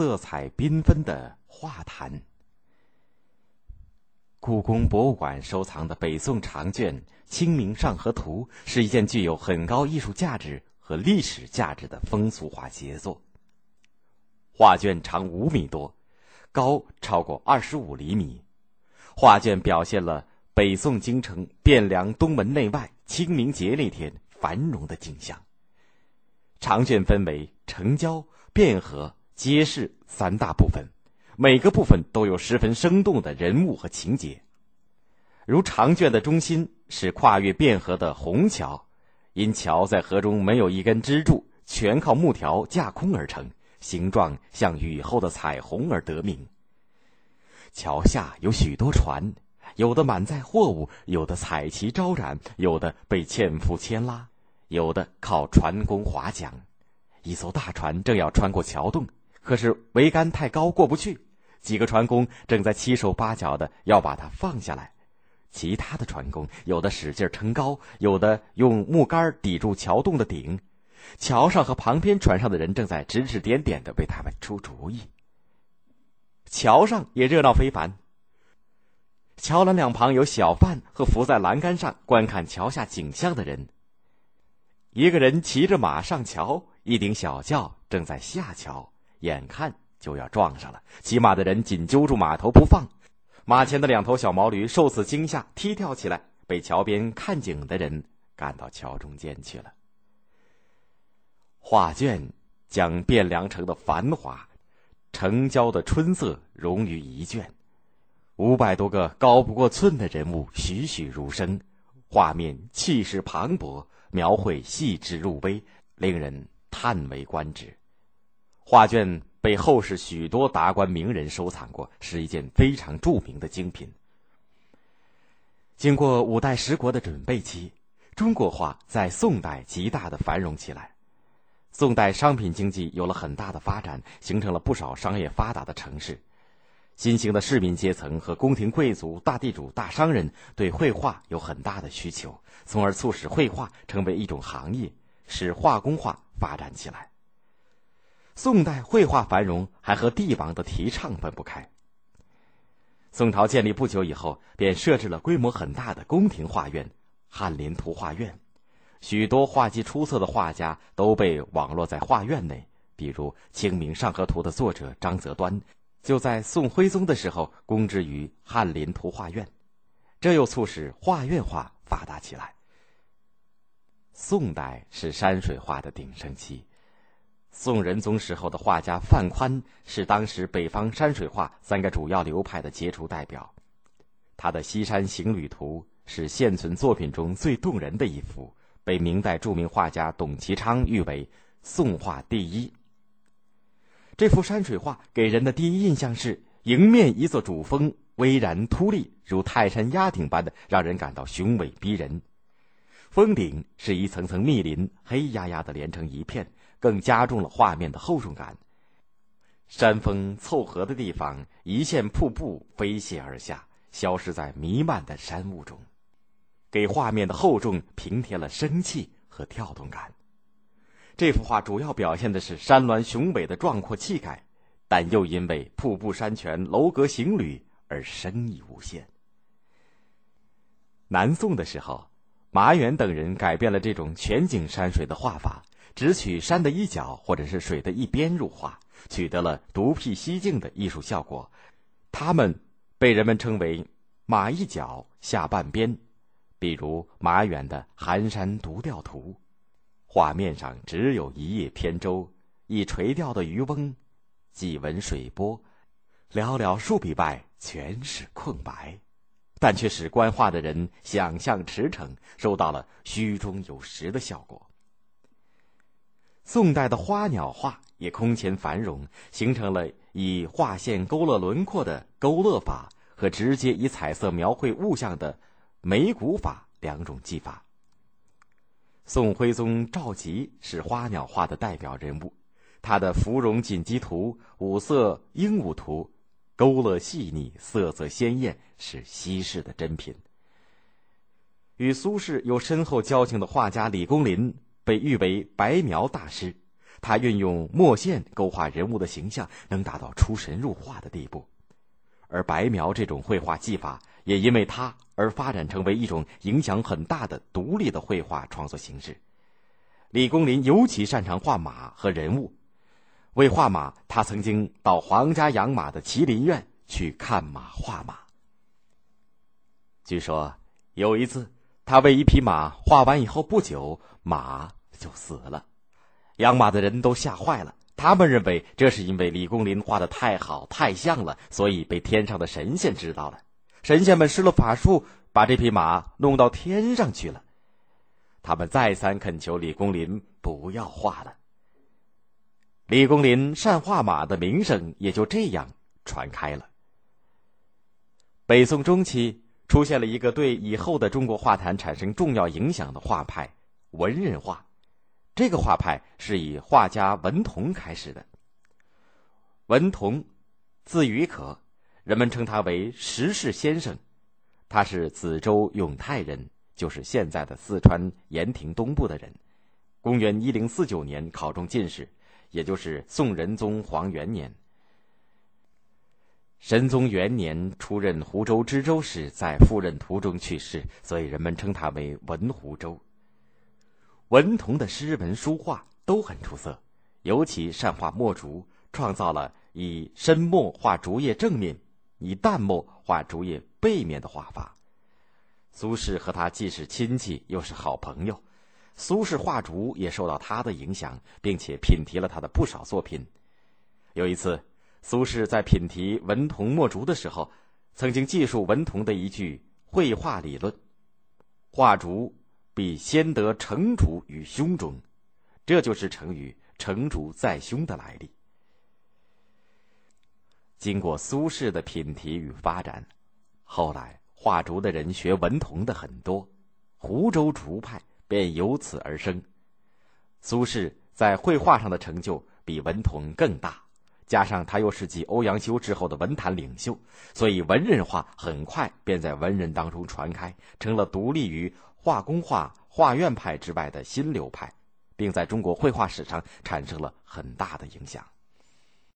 色彩缤纷的画坛。故宫博物馆收藏的北宋长卷《清明上河图》是一件具有很高艺术价值和历史价值的风俗画杰作。画卷长五米多，高超过二十五厘米。画卷表现了北宋京城汴梁东门内外清明节那天繁荣的景象。长卷分为城郊、汴河、揭示三大部分。每个部分都有十分生动的人物和情节，如长卷的中心是跨越汴河的虹桥，因桥在河中没有一根支柱，全靠木条架空而成，形状像雨后的彩虹而得名。桥下有许多船，有的满载货物，有的彩旗招展，有的被纤夫牵拉，有的靠船工划桨。一艘大船正要穿过桥洞，可是桅杆太高，过不去。几个船工正在七手八脚的要把它放下来，其他的船工有的使劲撑高，有的用木杆抵住桥洞的顶。桥上和旁边船上的人正在指指点点的为他们出主意。桥上也热闹非凡。桥栏两旁有小贩和伏在栏杆上观看桥下景象的人。一个人骑着马上桥，一顶小轿正在下桥，眼看。就要撞上了，骑马的人紧揪住马头不放，马前的两头小毛驴受此惊吓踢跳起来，被桥边看景的人赶到桥中间去了。画卷将汴梁城的繁华、城郊的春色融于一卷，五百多个高不过寸的人物栩栩如生，画面气势磅礴，描绘细致入微，令人叹为观止。画卷。被后世许多达官名人收藏过，是一件非常著名的精品。经过五代十国的准备期，中国画在宋代极大的繁荣起来。宋代商品经济有了很大的发展，形成了不少商业发达的城市。新兴的市民阶层和宫廷贵族、大地主、大商人对绘画有很大的需求，从而促使绘画成为一种行业，使画工画发展起来。宋代绘画繁荣，还和帝王的提倡分不开。宋朝建立不久以后，便设置了规模很大的宫廷画院——翰林图画院，许多画技出色的画家都被网络在画院内。比如《清明上河图》的作者张择端，就在宋徽宗的时候供职于翰林图画院，这又促使画院画发达起来。宋代是山水画的鼎盛期。宋仁宗时候的画家范宽是当时北方山水画三个主要流派的杰出代表，他的《西山行旅图》是现存作品中最动人的一幅，被明代著名画家董其昌誉为“宋画第一”。这幅山水画给人的第一印象是，迎面一座主峰巍然突立，如泰山压顶般的，让人感到雄伟逼人。峰顶是一层层密林，黑压压的连成一片。更加重了画面的厚重感。山峰凑合的地方，一线瀑布飞泻而下，消失在弥漫的山雾中，给画面的厚重平添了生气和跳动感。这幅画主要表现的是山峦雄伟的壮阔气概，但又因为瀑布山泉、楼阁行旅而深意无限。南宋的时候，马远等人改变了这种全景山水的画法。只取山的一角或者是水的一边入画，取得了独辟蹊径的艺术效果。他们被人们称为“马一角下半边”，比如马远的《寒山独钓图》，画面上只有一叶扁舟，一垂钓的渔翁，几纹水波，寥寥数笔外全是空白，但却使观画的人想象驰骋，收到了虚中有实的效果。宋代的花鸟画也空前繁荣，形成了以画线勾勒轮廓的勾勒法和直接以彩色描绘物象的眉骨法两种技法。宋徽宗赵佶是花鸟画的代表人物，他的《芙蓉锦鸡图》《五色鹦鹉图》勾勒细腻，色泽鲜艳，是稀世的珍品。与苏轼有深厚交情的画家李公麟。被誉为白描大师，他运用墨线勾画人物的形象，能达到出神入化的地步。而白描这种绘画技法，也因为他而发展成为一种影响很大的独立的绘画创作形式。李公麟尤其擅长画马和人物。为画马，他曾经到皇家养马的麒麟院去看马画马。据说有一次，他为一匹马画完以后不久，马就死了，养马的人都吓坏了。他们认为这是因为李公麟画的太好、太像了，所以被天上的神仙知道了。神仙们施了法术，把这匹马弄到天上去了。他们再三恳求李公麟不要画了。李公麟善画马的名声也就这样传开了。北宋中期出现了一个对以后的中国画坛产生重要影响的画派——文人画。这个画派是以画家文同开始的。文同，字于可，人们称他为石氏先生。他是梓州永泰人，就是现在的四川盐亭东部的人。公元一零四九年考中进士。也就是宋仁宗皇元年，神宗元年出任湖州知州时，在赴任途中去世，所以人们称他为文湖州。文同的诗文书画都很出色，尤其善画墨竹，创造了以深墨画竹叶正面，以淡墨画竹叶背面的画法。苏轼和他既是亲戚，又是好朋友。苏轼画竹也受到他的影响，并且品题了他的不少作品。有一次，苏轼在品题文同墨竹的时候，曾经记述文同的一句绘画理论：“画竹必先得成竹于胸中。”这就是成语“成竹在胸”的来历。经过苏轼的品题与发展，后来画竹的人学文同的很多，湖州竹派。便由此而生。苏轼在绘画上的成就比文同更大，加上他又是继欧阳修之后的文坛领袖，所以文人画很快便在文人当中传开，成了独立于画工画、画院派之外的新流派，并在中国绘画史上产生了很大的影响。